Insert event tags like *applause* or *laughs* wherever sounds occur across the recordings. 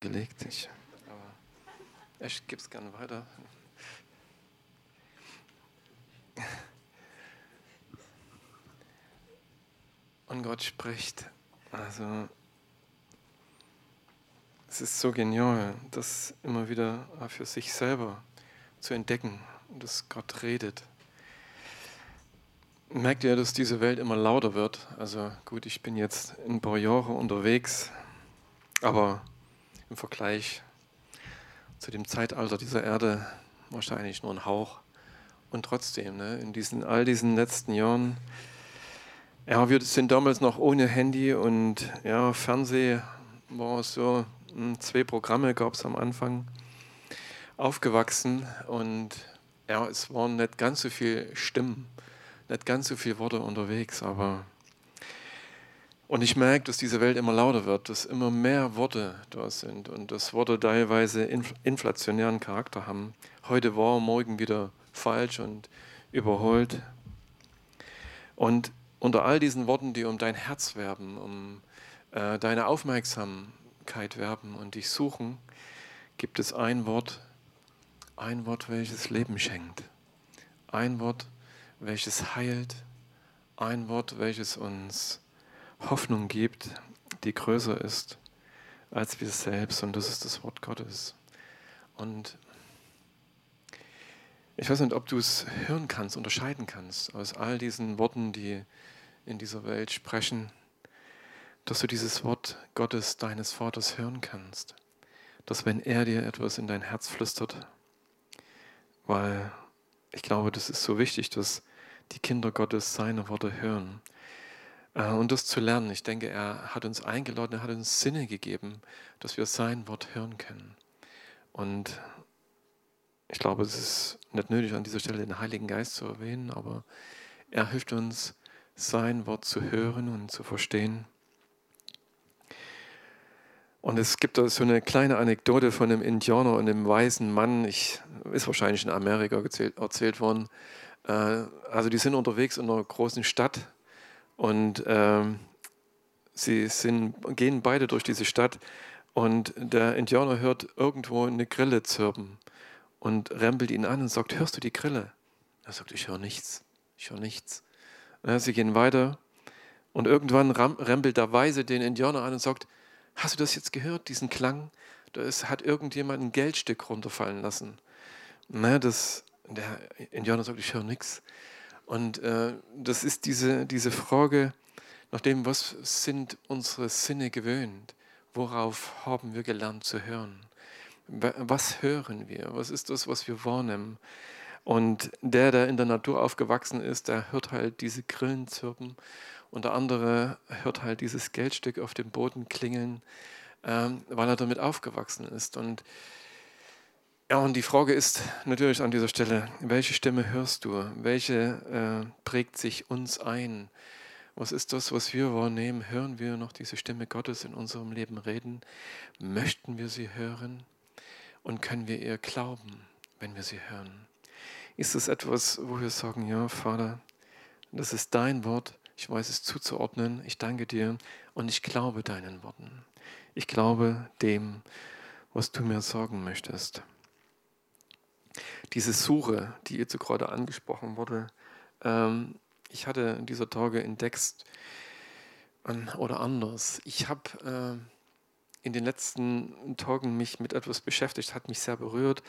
gelegt. Ich, aber ich gebe es gerne weiter. Und Gott spricht. Also es ist so genial, das immer wieder für sich selber zu entdecken, dass Gott redet. Merkt ihr, dass diese Welt immer lauter wird? Also gut, ich bin jetzt paar Jahre unterwegs, aber im Vergleich zu dem Zeitalter dieser Erde wahrscheinlich nur ein Hauch. Und trotzdem, ne, in diesen, all diesen letzten Jahren, ja, wir sind damals noch ohne Handy und ja, Fernseh war so, hm, zwei Programme gab es am Anfang, aufgewachsen und ja, es waren nicht ganz so viele Stimmen, nicht ganz so viele Worte unterwegs, aber und ich merke, dass diese Welt immer lauter wird, dass immer mehr Worte da sind und dass Worte teilweise inflationären Charakter haben. Heute war, morgen wieder falsch und überholt. Und unter all diesen Worten, die um dein Herz werben, um äh, deine Aufmerksamkeit werben und dich suchen, gibt es ein Wort, ein Wort, welches Leben schenkt. Ein Wort, welches heilt. Ein Wort, welches uns Hoffnung gibt, die größer ist als wir selbst. Und das ist das Wort Gottes. Und ich weiß nicht, ob du es hören kannst, unterscheiden kannst aus all diesen Worten, die in dieser Welt sprechen, dass du dieses Wort Gottes, deines Vaters, hören kannst. Dass wenn er dir etwas in dein Herz flüstert, weil ich glaube, das ist so wichtig, dass die Kinder Gottes seine Worte hören und das zu lernen. Ich denke, er hat uns eingeladen, er hat uns Sinne gegeben, dass wir sein Wort hören können. Und ich glaube, es ist nicht nötig, an dieser Stelle den Heiligen Geist zu erwähnen, aber er hilft uns, sein Wort zu hören und zu verstehen. Und es gibt da so eine kleine Anekdote von einem Indianer und einem weißen Mann, ich, ist wahrscheinlich in Amerika erzählt, erzählt worden. Äh, also die sind unterwegs in einer großen Stadt und ähm, sie sind, gehen beide durch diese Stadt und der Indianer hört irgendwo eine Grille zirpen und rempelt ihn an und sagt, hörst du die Grille? Er sagt, ich höre nichts, ich höre nichts. Ja, sie gehen weiter und irgendwann rempelt der Weise den Indianer an und sagt, hast du das jetzt gehört, diesen Klang? Da hat irgendjemand ein Geldstück runterfallen lassen. Na, das, der Indianer sagt, ich höre nichts. Und äh, das ist diese, diese Frage nach dem, was sind unsere Sinne gewöhnt? Worauf haben wir gelernt zu hören? Was hören wir? Was ist das, was wir wahrnehmen? Und der, der in der Natur aufgewachsen ist, der hört halt diese Grillen zirpen und der andere hört halt dieses Geldstück auf dem Boden klingeln, ähm, weil er damit aufgewachsen ist. Und ja, und die Frage ist natürlich an dieser Stelle, welche Stimme hörst du? Welche äh, prägt sich uns ein? Was ist das, was wir wahrnehmen? Hören wir noch diese Stimme Gottes in unserem Leben reden? Möchten wir sie hören? Und können wir ihr glauben, wenn wir sie hören? Ist es etwas, wo wir sagen, ja, Vater, das ist dein Wort, ich weiß es zuzuordnen, ich danke dir und ich glaube deinen Worten. Ich glaube dem, was du mir sagen möchtest diese Suche, die jetzt so gerade angesprochen wurde, ähm, ich hatte in dieser Tage entdeckt, ähm, oder anders, ich habe äh, in den letzten Tagen mich mit etwas beschäftigt, hat mich sehr berührt,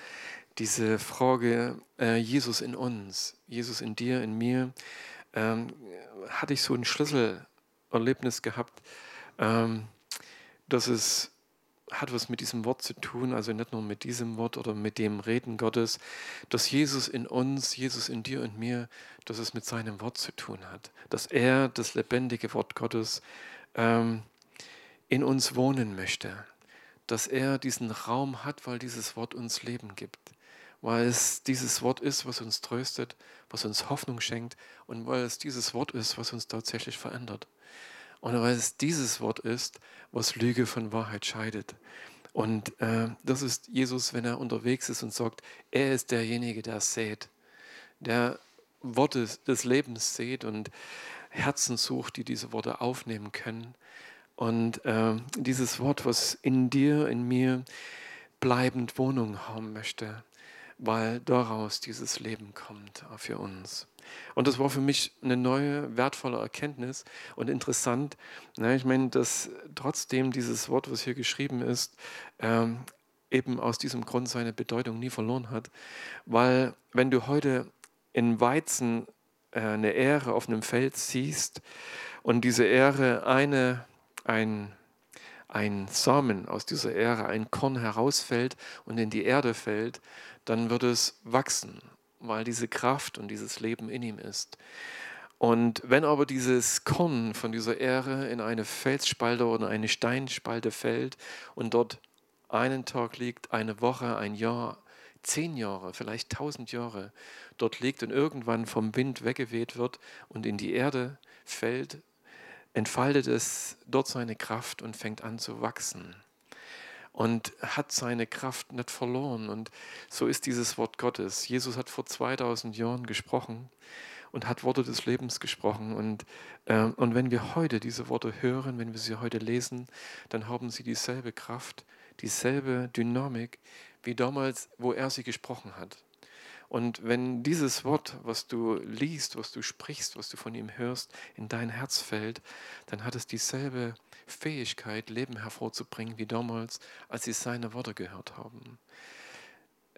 diese Frage äh, Jesus in uns, Jesus in dir, in mir, ähm, hatte ich so ein Schlüsselerlebnis gehabt, ähm, dass es hat was mit diesem Wort zu tun, also nicht nur mit diesem Wort oder mit dem Reden Gottes, dass Jesus in uns, Jesus in dir und mir, dass es mit seinem Wort zu tun hat, dass er, das lebendige Wort Gottes, ähm, in uns wohnen möchte, dass er diesen Raum hat, weil dieses Wort uns Leben gibt, weil es dieses Wort ist, was uns tröstet, was uns Hoffnung schenkt und weil es dieses Wort ist, was uns tatsächlich verändert. Und weil es dieses Wort ist, was Lüge von Wahrheit scheidet. Und äh, das ist Jesus, wenn er unterwegs ist und sagt, er ist derjenige, der sät, der Worte des Lebens sät und Herzen sucht, die diese Worte aufnehmen können Und äh, dieses Wort, was in dir, in mir bleibend Wohnung haben möchte, weil daraus dieses Leben kommt für uns. Und das war für mich eine neue, wertvolle Erkenntnis und interessant. Na, ich meine, dass trotzdem dieses Wort, was hier geschrieben ist, ähm, eben aus diesem Grund seine Bedeutung nie verloren hat. Weil wenn du heute in Weizen äh, eine Ähre auf einem Feld siehst und diese Ähre eine, ein, ein Samen aus dieser Ähre, ein Korn herausfällt und in die Erde fällt, dann wird es wachsen weil diese Kraft und dieses Leben in ihm ist. Und wenn aber dieses Korn von dieser Ähre in eine Felsspalte oder eine Steinspalte fällt und dort einen Tag liegt, eine Woche, ein Jahr, zehn Jahre, vielleicht tausend Jahre dort liegt und irgendwann vom Wind weggeweht wird und in die Erde fällt, entfaltet es dort seine Kraft und fängt an zu wachsen und hat seine Kraft nicht verloren. Und so ist dieses Wort Gottes. Jesus hat vor 2000 Jahren gesprochen und hat Worte des Lebens gesprochen. Und, äh, und wenn wir heute diese Worte hören, wenn wir sie heute lesen, dann haben sie dieselbe Kraft, dieselbe Dynamik wie damals, wo er sie gesprochen hat. Und wenn dieses Wort, was du liest, was du sprichst, was du von ihm hörst, in dein Herz fällt, dann hat es dieselbe Fähigkeit, Leben hervorzubringen wie damals, als sie seine Worte gehört haben.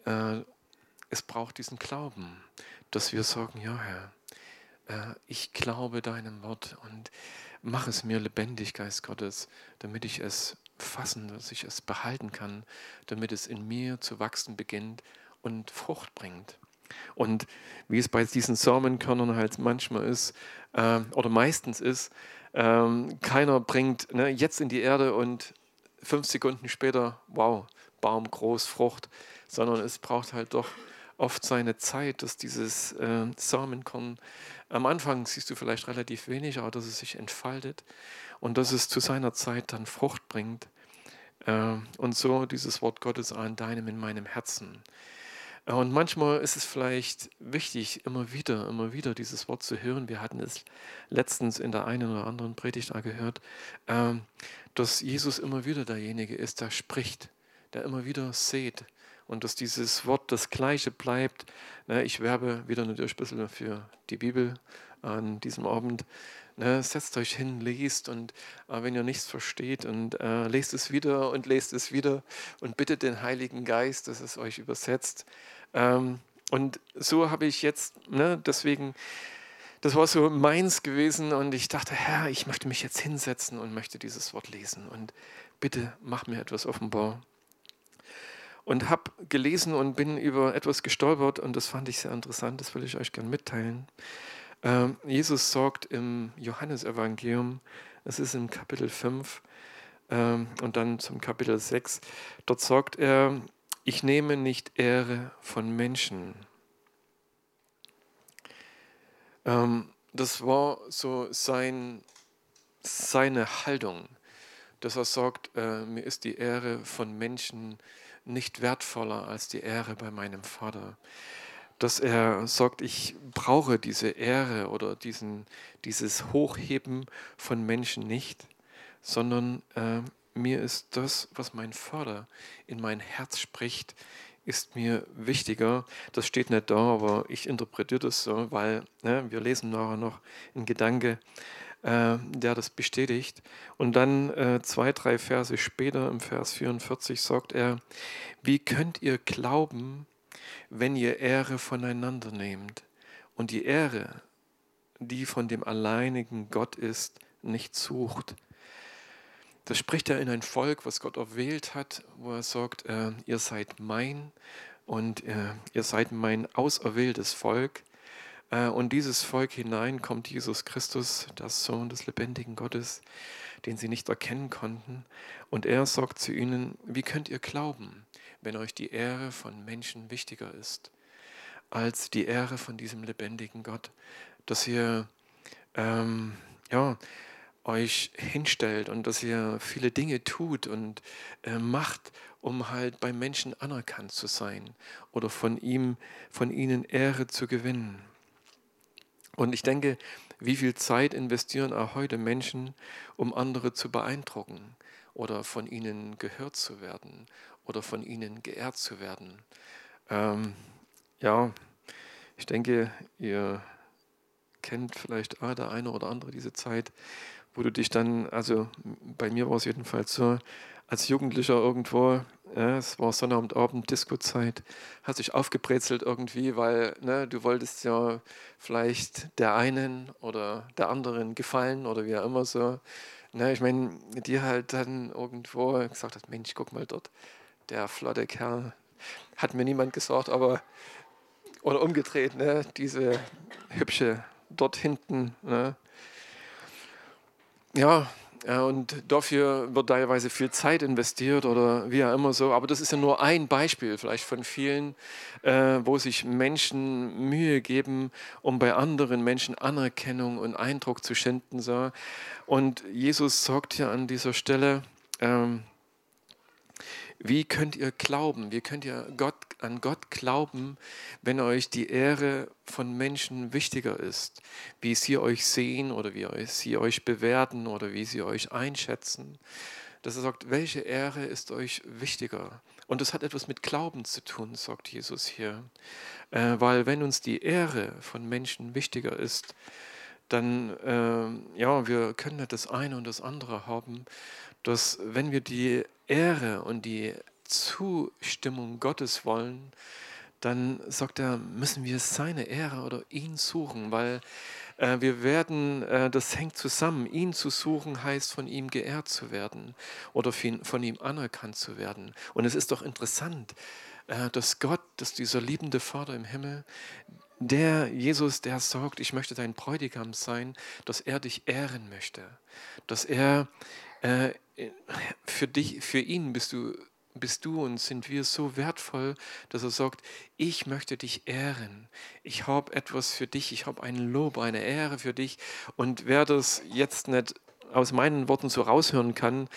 Äh, es braucht diesen Glauben, dass wir sagen, ja Herr, äh, ich glaube deinem Wort und mach es mir lebendig, Geist Gottes, damit ich es fassen, dass ich es behalten kann, damit es in mir zu wachsen beginnt und Frucht bringt. Und wie es bei diesen Samenkörnern halt manchmal ist, äh, oder meistens ist, ähm, keiner bringt ne, jetzt in die Erde und fünf Sekunden später, wow, Baum groß, Frucht, sondern es braucht halt doch oft seine Zeit, dass dieses äh, Samenkorn am Anfang siehst du vielleicht relativ wenig, aber dass es sich entfaltet und dass es zu seiner Zeit dann Frucht bringt. Äh, und so dieses Wort Gottes an deinem, in meinem Herzen. Und manchmal ist es vielleicht wichtig, immer wieder, immer wieder dieses Wort zu hören. Wir hatten es letztens in der einen oder anderen Predigt gehört, ähm, dass Jesus immer wieder derjenige ist, der spricht, der immer wieder seht und dass dieses Wort das gleiche bleibt. Ich werbe wieder natürlich ein bisschen für die Bibel an diesem Abend. setzt euch hin, lest und äh, wenn ihr nichts versteht und äh, lest es wieder und lest es wieder und bittet den Heiligen Geist, dass es euch übersetzt. Ähm, und so habe ich jetzt, ne, deswegen, das war so meins gewesen und ich dachte, Herr, ich möchte mich jetzt hinsetzen und möchte dieses Wort lesen und bitte mach mir etwas offenbar. Und habe gelesen und bin über etwas gestolpert und das fand ich sehr interessant, das will ich euch gerne mitteilen. Ähm, Jesus sagt im Johannesevangelium, es ist im Kapitel 5 ähm, und dann zum Kapitel 6, dort sagt er, ich nehme nicht Ehre von Menschen. Ähm, das war so sein, seine Haltung, dass er sagt, äh, mir ist die Ehre von Menschen nicht wertvoller als die Ehre bei meinem Vater. Dass er sagt, ich brauche diese Ehre oder diesen, dieses Hochheben von Menschen nicht, sondern äh, mir ist das, was mein Vater in mein Herz spricht, ist mir wichtiger. Das steht nicht da, aber ich interpretiere das so, weil ne, wir lesen nachher noch einen Gedanke, äh, der das bestätigt. Und dann äh, zwei, drei Verse später, im Vers 44, sagt er, wie könnt ihr glauben, wenn ihr Ehre voneinander nehmt und die Ehre, die von dem alleinigen Gott ist, nicht sucht? Das spricht er in ein Volk, was Gott erwählt hat, wo er sagt, äh, ihr seid mein und äh, ihr seid mein auserwähltes Volk. Äh, und dieses Volk hinein kommt Jesus Christus, der Sohn des lebendigen Gottes, den sie nicht erkennen konnten. Und er sagt zu ihnen, wie könnt ihr glauben, wenn euch die Ehre von Menschen wichtiger ist, als die Ehre von diesem lebendigen Gott, dass ihr ähm, ja, euch hinstellt und dass ihr viele Dinge tut und äh, macht, um halt bei Menschen anerkannt zu sein oder von ihm, von ihnen Ehre zu gewinnen. Und ich denke, Wie viel Zeit investieren auch heute Menschen, um andere zu beeindrucken oder von ihnen gehört zu werden oder von ihnen geehrt zu werden? Ähm, ja, ich denke, ihr kennt vielleicht ah, der eine oder andere diese Zeit, wo du dich dann, also bei mir war es jedenfalls so, als Jugendlicher irgendwo, ja, es war Sonnabendabend, Disco-Zeit, hast dich aufgebrezelt irgendwie, weil ne, du wolltest ja vielleicht der einen oder der anderen gefallen oder wie auch immer so. Ne, ich meine, die halt dann irgendwo gesagt hat, Mensch, guck mal dort, der flotte Kerl, hat mir niemand gesagt, aber, oder umgedreht, ne, diese hübsche dort hinten, ne, ja, und dafür wird teilweise viel Zeit investiert oder wie auch immer so. Aber das ist ja nur ein Beispiel vielleicht von vielen, äh, wo sich Menschen Mühe geben, um bei anderen Menschen Anerkennung und Eindruck zu schinden. So. Und Jesus sagt ja an dieser Stelle, ähm, wie könnt ihr glauben? Wie könnt ihr Gott, an Gott glauben, wenn euch die Ehre von Menschen wichtiger ist? Wie sie euch sehen oder wie sie euch bewerten oder wie sie euch einschätzen? Dass er sagt, welche Ehre ist euch wichtiger? Und das hat etwas mit Glauben zu tun, sagt Jesus hier. Äh, weil wenn uns die Ehre von Menschen wichtiger ist, dann, äh, ja, wir können das eine und das andere haben, dass wenn wir die Ehre und die Zustimmung Gottes wollen, dann sagt er, müssen wir seine Ehre oder ihn suchen, weil äh, wir werden, äh, das hängt zusammen. Ihn zu suchen heißt, von ihm geehrt zu werden oder von ihm anerkannt zu werden. Und es ist doch interessant, äh, dass Gott, dass dieser liebende Vater im Himmel, der Jesus, der sagt, ich möchte dein Bräutigam sein, dass er dich ehren möchte, dass er äh, für dich, für ihn bist du, bist du und sind wir so wertvoll, dass er sagt, ich möchte dich ehren. Ich habe etwas für dich, ich habe ein Lob, eine Ehre für dich. Und wer das jetzt nicht aus meinen Worten so raushören kann,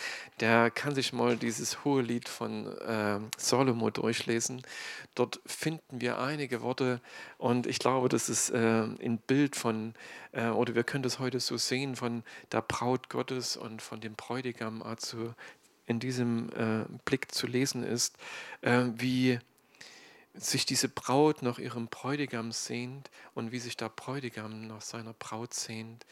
der kann sich mal dieses hohe Lied von äh, Salomo durchlesen. Dort finden wir einige Worte und ich glaube, das ist äh, ein Bild von, äh, oder wir können das heute so sehen, von der Braut Gottes und von dem Bräutigam also in diesem äh, Blick zu lesen ist, äh, wie sich diese Braut nach ihrem Bräutigam sehnt und wie sich der Bräutigam nach seiner Braut sehnt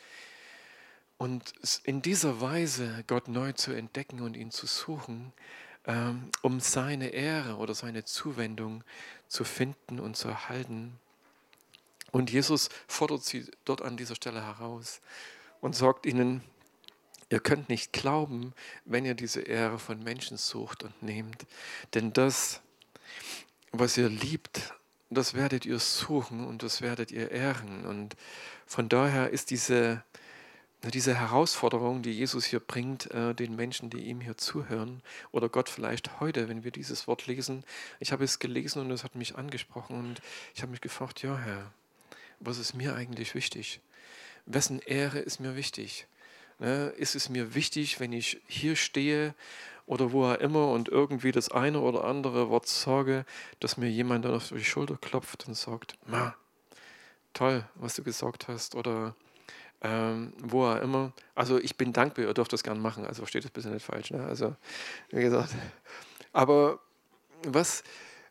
und in dieser Weise Gott neu zu entdecken und ihn zu suchen, ähm, um seine Ehre oder seine Zuwendung zu finden und zu erhalten. Und Jesus fordert sie dort an dieser Stelle heraus und sagt ihnen, ihr könnt nicht glauben, wenn ihr diese Ehre von Menschen sucht und nehmt. Denn das, was ihr liebt, das werdet ihr suchen und das werdet ihr ehren. Und von daher ist diese diese Herausforderung, die Jesus hier bringt, äh, den Menschen, die ihm hier zuhören, oder Gott vielleicht heute, wenn wir dieses Wort lesen. Ich habe es gelesen und es hat mich angesprochen und ich habe mich gefragt, ja Herr, was ist mir eigentlich wichtig? Wessen Ehre ist mir wichtig? Ne, ist es mir wichtig, wenn ich hier stehe oder wo er immer und irgendwie das eine oder andere Wort sage, dass mir jemand dann auf die Schulter klopft und sagt, Ma, toll, was du gesagt hast, oder ähm, wo er immer, also ich bin dankbar, ihr dürft das gerne machen, also versteht das bisschen nicht falsch, ne? also wie gesagt, aber was,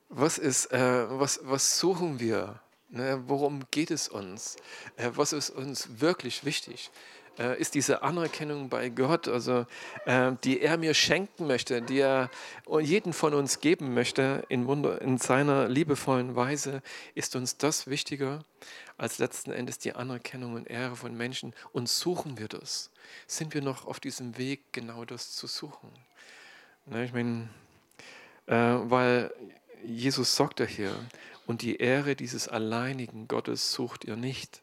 was ist, äh, was, was suchen wir, ne? worum geht es uns, äh, was ist uns wirklich wichtig, äh, ist diese Anerkennung bei Gott, also äh, die er mir schenken möchte, die er jeden von uns geben möchte in, Wunder, in seiner liebevollen Weise, ist uns das wichtiger als letzten Endes die Anerkennung und Ehre von Menschen. Und suchen wir das? Sind wir noch auf diesem Weg, genau das zu suchen? Na, ich meine, äh, weil Jesus sagt ja hier, und die Ehre dieses alleinigen Gottes sucht ihr nicht.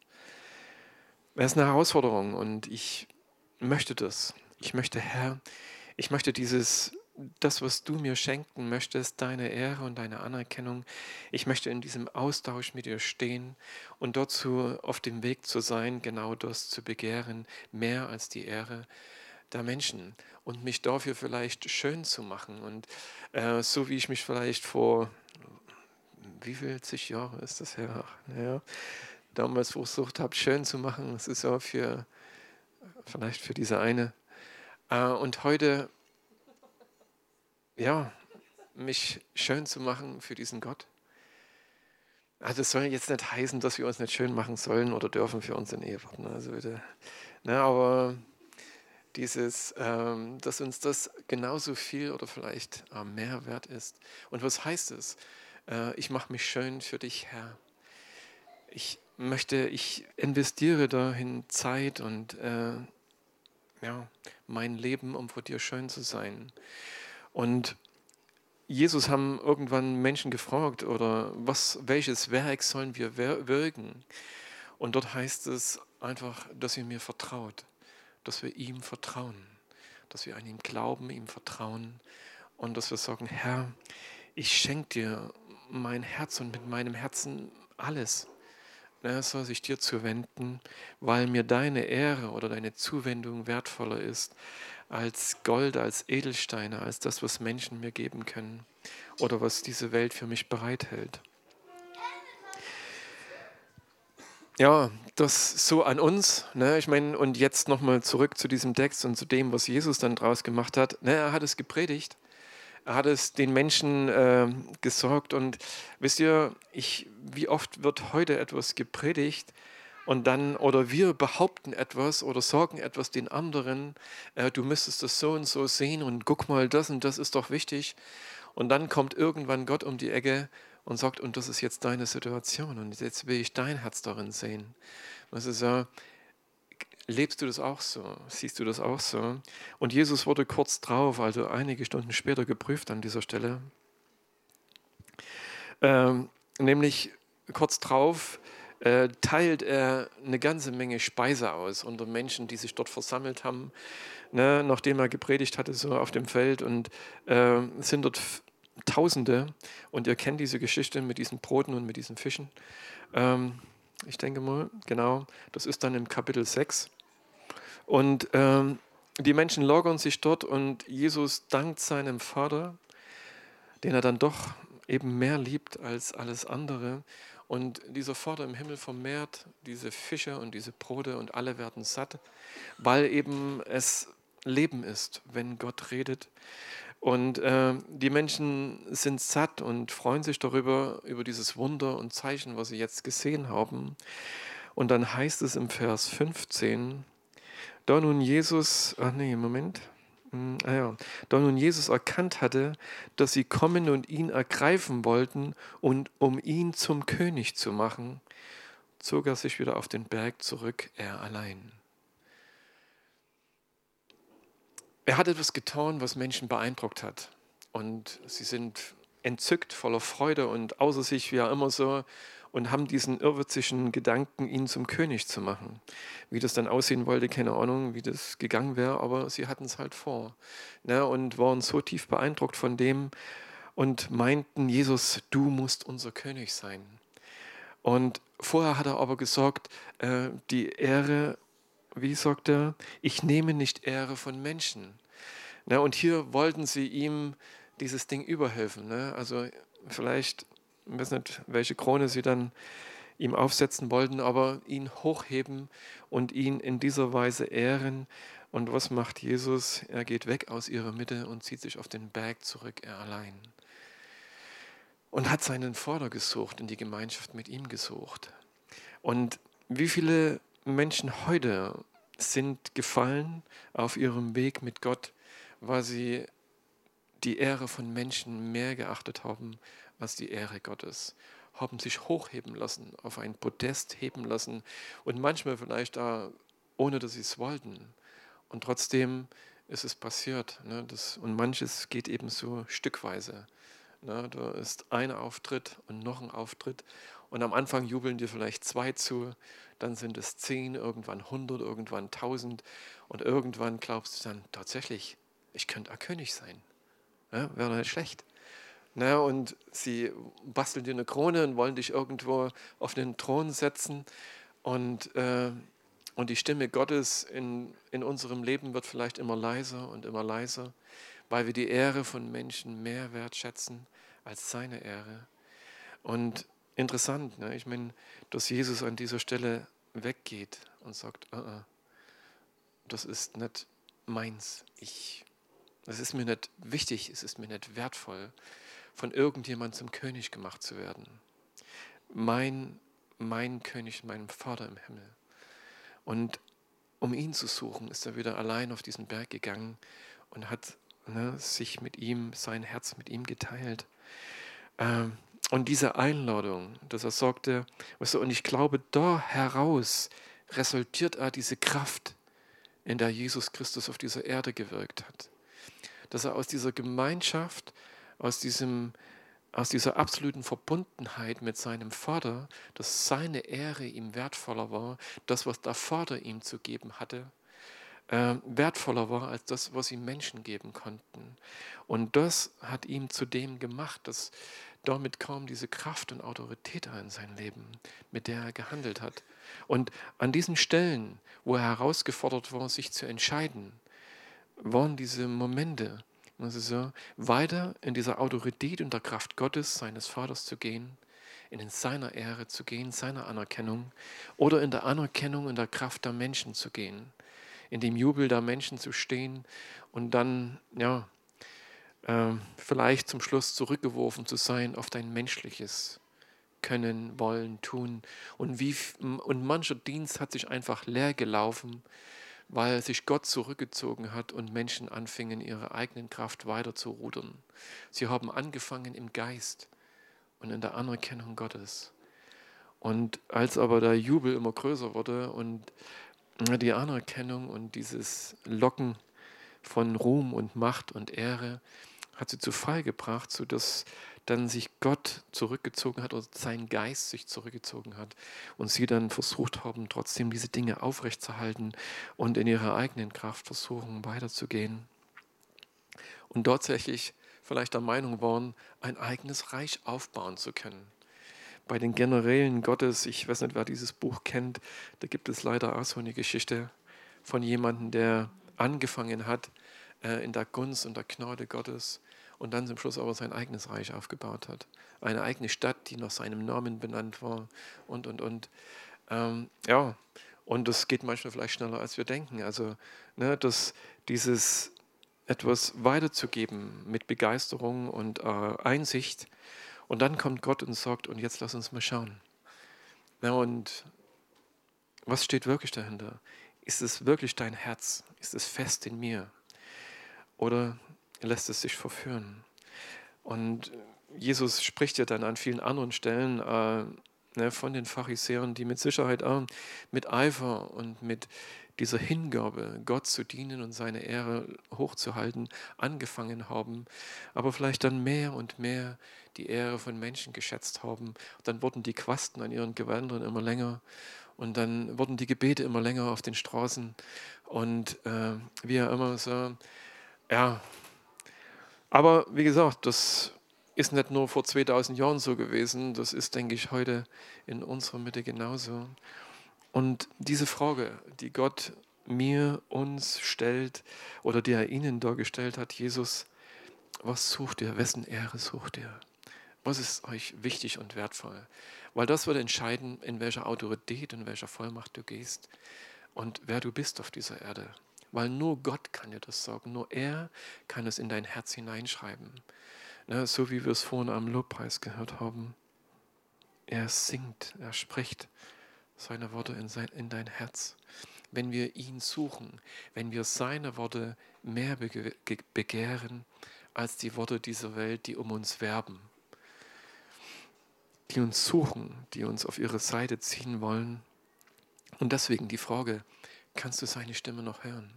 Es ist eine Herausforderung und ich möchte das. Ich möchte, Herr, ich möchte dieses, das, was du mir schenken möchtest, deine Ehre und deine Anerkennung. Ich möchte in diesem Austausch mit dir stehen und dazu auf dem Weg zu sein, genau das zu begehren, mehr als die Ehre der Menschen und mich dafür vielleicht schön zu machen. Und äh, so wie ich mich vielleicht vor, wie viel zig Jahre ist das her? Ja, damals versucht habe, schön zu machen. Das ist so für, vielleicht für diese eine. Äh, und heute, ja, mich schön zu machen für diesen Gott. Also das soll jetzt nicht heißen, dass wir uns nicht schön machen sollen oder dürfen für unseren Ehepartner. Also bitte. Ne, aber dieses, ähm, dass uns das genauso viel oder vielleicht äh, mehr wert ist. Und was heißt es? Äh, ich mache mich schön für dich, Herr. Ich möchte, ich investiere dahin Zeit und äh, ja, mein Leben, um vor dir schön zu sein. Und Jesus haben irgendwann Menschen gefragt, oder was, welches Werk sollen wir wirken? Und dort heißt es einfach, dass ihr mir vertraut, dass wir ihm vertrauen, dass wir an ihn glauben, ihm vertrauen und dass wir sagen, Herr, ich schenke dir mein Herz und mit meinem Herzen alles. Soll sich dir zuwenden, weil mir deine Ehre oder deine Zuwendung wertvoller ist als Gold, als Edelsteine, als das, was Menschen mir geben können oder was diese Welt für mich bereithält. Ja, das so an uns. Ne? Ich meine, und jetzt nochmal zurück zu diesem Text und zu dem, was Jesus dann draus gemacht hat. Ne? Er hat es gepredigt. Hat es den Menschen äh, gesorgt. Und wisst ihr, ich, wie oft wird heute etwas gepredigt, und dann, oder wir behaupten etwas oder sagen etwas den anderen, äh, du müsstest das so und so sehen und guck mal, das und das ist doch wichtig. Und dann kommt irgendwann Gott um die Ecke und sagt, und das ist jetzt deine Situation und jetzt will ich dein Herz darin sehen. Das ist ja, lebst du das auch so? Siehst du das auch so? Und Jesus wurde kurz drauf, also einige Stunden später geprüft an dieser Stelle. Ähm, nämlich kurz drauf, äh, teilt er eine ganze Menge Speise aus unter Menschen, die sich dort versammelt haben, ne, nachdem er gepredigt hatte, so auf dem Feld. Und äh, sind dort Tausende. Und ihr kennt diese Geschichte mit diesen Broten und mit diesen Fischen. Ähm, ich denke mal, genau. Das ist dann im Kapitel 6. Und ähm, die Menschen lagern sich dort und Jesus dankt seinem Vater, den er dann doch eben mehr liebt als alles andere. Und dieser Vater im Himmel vermehrt diese Fische und diese Brote und alle werden satt, weil eben es Leben ist, wenn Gott redet. Und äh, die Menschen sind satt und freuen sich darüber, über dieses Wunder und Zeichen, was sie jetzt gesehen haben. Und dann heißt es im Vers 15, da nun Jesus, ach nee, Moment, hm, ah ja. Da nun Jesus erkannt hatte, dass sie kommen und ihn ergreifen wollten und um ihn zum König zu machen, zog er sich wieder auf den Berg zurück, er allein. Er hat etwas getan, was Menschen beeindruckt hat. Und sie sind entzückt, voller Freude und außer sich, wie er immer so und haben diesen irrwitzigen Gedanken, ihn zum König zu machen. Wie das dann aussehen wollte, keine Ahnung, wie das gegangen wäre, aber sie hatten es halt vor ne, und waren so tief beeindruckt von dem und meinten, Jesus, du musst unser König sein. Und vorher hat er aber gesagt, äh, die Ehre, wie sagt er, ich nehme nicht Ehre von Menschen. Ne, und hier wollten sie ihm dieses Ding überhelfen. Ne? Also vielleicht ich weiß nicht, welche Krone sie dann ihm aufsetzen wollten, aber ihn hochheben und ihn in dieser Weise ehren. Und was macht Jesus? Er geht weg aus ihrer Mitte und zieht sich auf den Berg zurück, er allein. Und hat seinen Vater gesucht, in die Gemeinschaft mit ihm gesucht. Und wie viele Menschen heute sind gefallen auf ihrem Weg mit Gott, weil sie die Ehre von Menschen mehr geachtet haben als die Ehre Gottes, haben sich hochheben lassen, auf ein Podest heben lassen und manchmal vielleicht da, ohne dass sie es wollten. Und trotzdem ist es passiert. Ne, das, und manches geht eben so stückweise. Ne, da ist ein Auftritt und noch ein Auftritt. Und am Anfang jubeln dir vielleicht zwei zu, dann sind es zehn, irgendwann hundert, irgendwann tausend. Und irgendwann glaubst du dann tatsächlich, ich könnte auch König sein. Ja, Wäre nicht schlecht. Ne, und sie basteln dir eine Krone und wollen dich irgendwo auf den Thron setzen. Und, äh, und die Stimme Gottes in, in unserem Leben wird vielleicht immer leiser und immer leiser, weil wir die Ehre von Menschen mehr wertschätzen als seine Ehre. Und interessant, ne? ich meine, dass Jesus an dieser Stelle weggeht und sagt, uh -uh, das ist nicht meins, ich, das ist mir nicht wichtig, es ist mir nicht wertvoll, von irgendjemand zum König gemacht zu werden. Mein, mein König, mein Vater im Himmel. Und um ihn zu suchen, ist er wieder allein auf diesen Berg gegangen und hat ne, sich mit ihm, sein Herz mit ihm geteilt. Ähm, und diese Einladung, dass er sagte, weißt du, und ich glaube, da heraus resultiert auch diese Kraft, in der Jesus Christus auf dieser Erde gewirkt hat. Dass er aus dieser Gemeinschaft, aus, diesem, aus dieser absoluten Verbundenheit mit seinem Vater, dass seine Ehre ihm wertvoller war, das, was der Vater ihm zu geben hatte, äh, wertvoller war als das, was ihm Menschen geben konnten. Und das hat ihm zu dem gemacht, dass damit kam diese Kraft und Autorität in sein Leben, mit der er gehandelt hat. Und an diesen Stellen, wo er herausgefordert war, sich zu entscheiden, waren diese Momente, also so, weiter in dieser Autorität und der Kraft Gottes, seines Vaters zu gehen, in seiner Ehre zu gehen, seiner Anerkennung, oder in der Anerkennung und der Kraft der Menschen zu gehen, in dem Jubel der Menschen zu stehen und dann, ja, äh, vielleicht zum Schluss zurückgeworfen zu sein auf dein menschliches Können, Wollen, Tun. Und, wie, und mancher Dienst hat sich einfach leer gelaufen, weil sich Gott zurückgezogen hat und Menschen anfingen, ihre eigenen Kraft weiter zu rudern. Sie haben angefangen im Geist und in der Anerkennung Gottes. Und als aber der Jubel immer größer wurde und die Anerkennung und dieses Locken von Ruhm und Macht und Ehre hat sie zu Fall gebracht, sodass dann sich Gott zurückgezogen hat oder sein Geist sich zurückgezogen hat und sie dann versucht haben, trotzdem diese Dinge aufrechtzuerhalten und in ihrer eigenen Kraft versuchen, weiterzugehen. Und tatsächlich vielleicht der Meinung waren, ein eigenes Reich aufbauen zu können. Bei den Generälen Gottes, ich weiß nicht, wer dieses Buch kennt, da gibt es leider auch so eine Geschichte von jemandem, der angefangen hat, äh, in der Gunst und der Gnade Gottes und dann zum Schluss aber sein eigenes Reich aufgebaut hat. Eine eigene Stadt, die nach seinem Namen benannt war und, und, und. Ähm, ja, und das geht manchmal vielleicht schneller, als wir denken. Also, ne, dass dieses etwas weiterzugeben mit Begeisterung und äh, Einsicht. Und dann kommt Gott und sagt, und jetzt lass uns mal schauen. Ja, und was steht wirklich dahinter? Ist es wirklich dein Herz? Ist es fest in mir? Oder lässt es sich verführen. Und Jesus spricht ja dann an vielen anderen Stellen äh, ne, von den Pharisäern, die mit Sicherheit auch mit Eifer und mit dieser Hingabe, Gott zu dienen und seine Ehre hochzuhalten, angefangen haben, aber vielleicht dann mehr und mehr die Ehre von Menschen geschätzt haben. Dann wurden die Quasten an ihren Gewändern immer länger und dann wurden die Gebete immer länger auf den Straßen und äh, wie er immer so, ja, aber wie gesagt, das ist nicht nur vor 2000 Jahren so gewesen, das ist, denke ich, heute in unserer Mitte genauso. Und diese Frage, die Gott mir, uns stellt oder die er ihnen dargestellt hat, Jesus, was sucht ihr? Wessen Ehre sucht ihr? Was ist euch wichtig und wertvoll? Weil das wird entscheiden, in welcher Autorität, in welcher Vollmacht du gehst und wer du bist auf dieser Erde. Weil nur Gott kann dir das sagen, nur er kann es in dein Herz hineinschreiben. Ne, so wie wir es vorhin am Lobpreis gehört haben. Er singt, er spricht seine Worte in, sein, in dein Herz. Wenn wir ihn suchen, wenn wir seine Worte mehr begehren als die Worte dieser Welt, die um uns werben, die uns suchen, die uns auf ihre Seite ziehen wollen. Und deswegen die Frage, kannst du seine Stimme noch hören?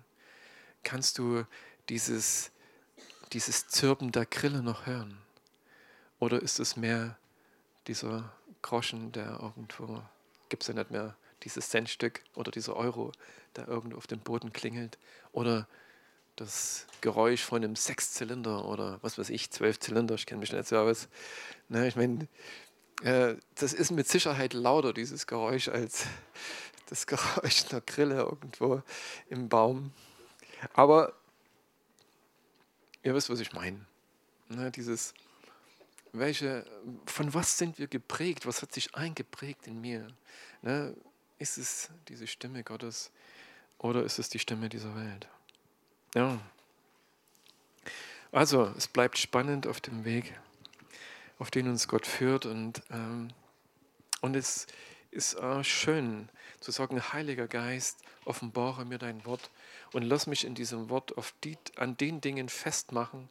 Kannst du dieses, dieses Zirpen der Grille noch hören? Oder ist es mehr dieser Groschen, der irgendwo, gibt es ja nicht mehr, dieses Centstück oder dieser Euro, der irgendwo auf dem Boden klingelt? Oder das Geräusch von einem Sechszylinder oder was weiß ich, zwölf Zylinder, ich kenne mich nicht so aus. Ne, ich meine, äh, das ist mit Sicherheit lauter, dieses Geräusch, als das *laughs* Geräusch einer Grille irgendwo im Baum. Aber ihr wisst, was ich meine. Ne, dieses, welche, von was sind wir geprägt? Was hat sich eingeprägt in mir? Ne? Ist es diese Stimme Gottes oder ist es die Stimme dieser Welt? Ja. Also, es bleibt spannend auf dem Weg, auf den uns Gott führt und, ähm, und es ist äh, schön zu sagen, Heiliger Geist, offenbare mir dein Wort und lass mich in diesem Wort die, an den Dingen festmachen,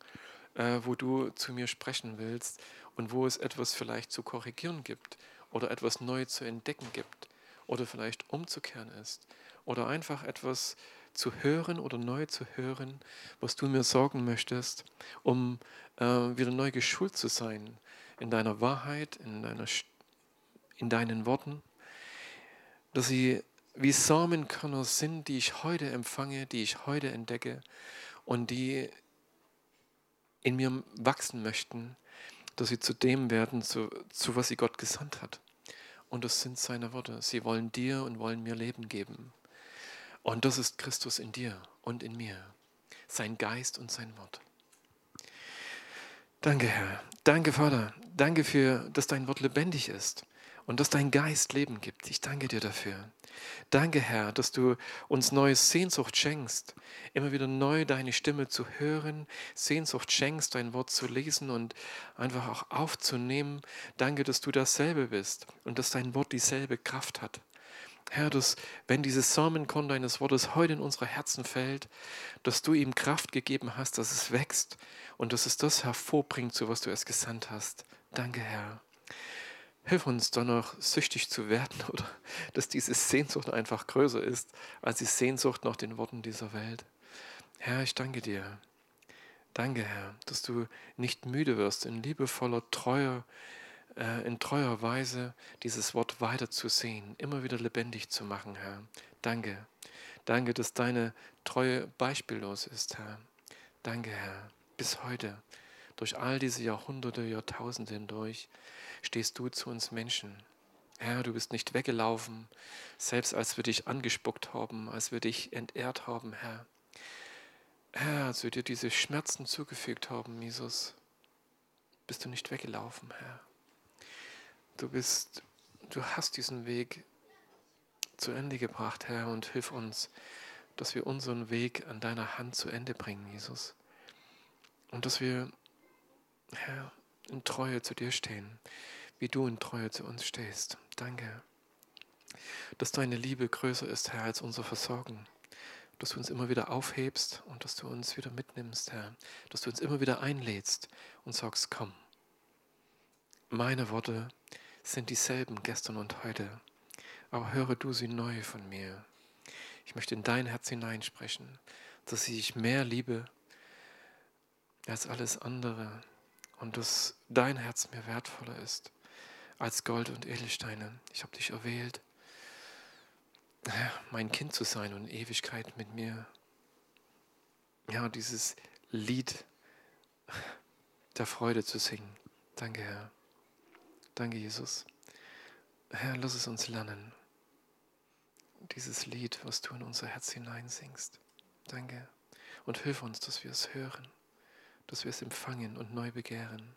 äh, wo du zu mir sprechen willst und wo es etwas vielleicht zu korrigieren gibt oder etwas neu zu entdecken gibt oder vielleicht umzukehren ist oder einfach etwas zu hören oder neu zu hören, was du mir sorgen möchtest, um äh, wieder neu geschult zu sein in deiner Wahrheit, in, deiner, in deinen Worten, dass sie wie Samenkörner sind, die ich heute empfange, die ich heute entdecke und die in mir wachsen möchten, dass sie zu dem werden, zu, zu was sie Gott gesandt hat. Und das sind seine Worte. Sie wollen dir und wollen mir Leben geben. Und das ist Christus in dir und in mir. Sein Geist und sein Wort. Danke, Herr. Danke, Vater. Danke für, dass dein Wort lebendig ist und dass dein Geist Leben gibt. Ich danke dir dafür. Danke, Herr, dass du uns neue Sehnsucht schenkst, immer wieder neu deine Stimme zu hören, Sehnsucht schenkst, dein Wort zu lesen und einfach auch aufzunehmen. Danke, dass du dasselbe bist und dass dein Wort dieselbe Kraft hat. Herr, dass wenn dieses Samenkorn deines Wortes heute in unsere Herzen fällt, dass du ihm Kraft gegeben hast, dass es wächst und dass es das hervorbringt, zu was du es gesandt hast. Danke, Herr. Hilf uns doch noch süchtig zu werden *laughs* oder dass diese Sehnsucht einfach größer ist als die Sehnsucht nach den Worten dieser Welt. Herr, ich danke dir. Danke, Herr, dass du nicht müde wirst, in liebevoller, treuer, äh, in treuer Weise dieses Wort weiterzusehen, immer wieder lebendig zu machen, Herr. Danke. Danke, dass deine Treue beispiellos ist, Herr. Danke, Herr, bis heute, durch all diese Jahrhunderte, Jahrtausende hindurch stehst du zu uns Menschen. Herr, du bist nicht weggelaufen, selbst als wir dich angespuckt haben, als wir dich entehrt haben, Herr. Herr, als wir dir diese Schmerzen zugefügt haben, Jesus, bist du nicht weggelaufen, Herr. Du bist, du hast diesen Weg zu Ende gebracht, Herr, und hilf uns, dass wir unseren Weg an deiner Hand zu Ende bringen, Jesus. Und dass wir, Herr, in Treue zu dir stehen, wie du in Treue zu uns stehst. Danke, dass deine Liebe größer ist, Herr, als unser Versorgen. Dass du uns immer wieder aufhebst und dass du uns wieder mitnimmst, Herr. Dass du uns immer wieder einlädst und sagst, komm. Meine Worte sind dieselben gestern und heute, aber höre du sie neu von mir. Ich möchte in dein Herz hineinsprechen, dass ich mehr liebe als alles andere und dass dein Herz mir wertvoller ist als Gold und Edelsteine. Ich habe dich erwählt, mein Kind zu sein und Ewigkeit mit mir. Ja, dieses Lied der Freude zu singen. Danke, Herr. Danke, Jesus. Herr, lass es uns lernen. Dieses Lied, was du in unser Herz hineinsingst. Danke. Und hilf uns, dass wir es hören dass wir es empfangen und neu begehren.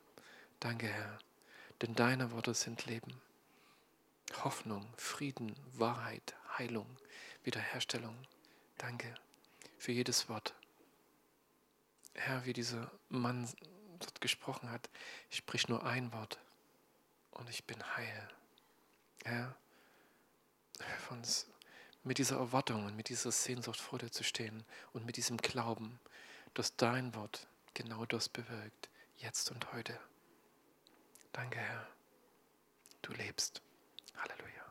Danke, Herr, denn deine Worte sind Leben, Hoffnung, Frieden, Wahrheit, Heilung, Wiederherstellung. Danke für jedes Wort. Herr, wie dieser Mann dort gesprochen hat, ich sprich nur ein Wort und ich bin heil. Herr, hilf uns mit dieser Erwartung und mit dieser Sehnsucht vor dir zu stehen und mit diesem Glauben, dass dein Wort genau das bewirkt, jetzt und heute. Danke, Herr. Du lebst. Halleluja.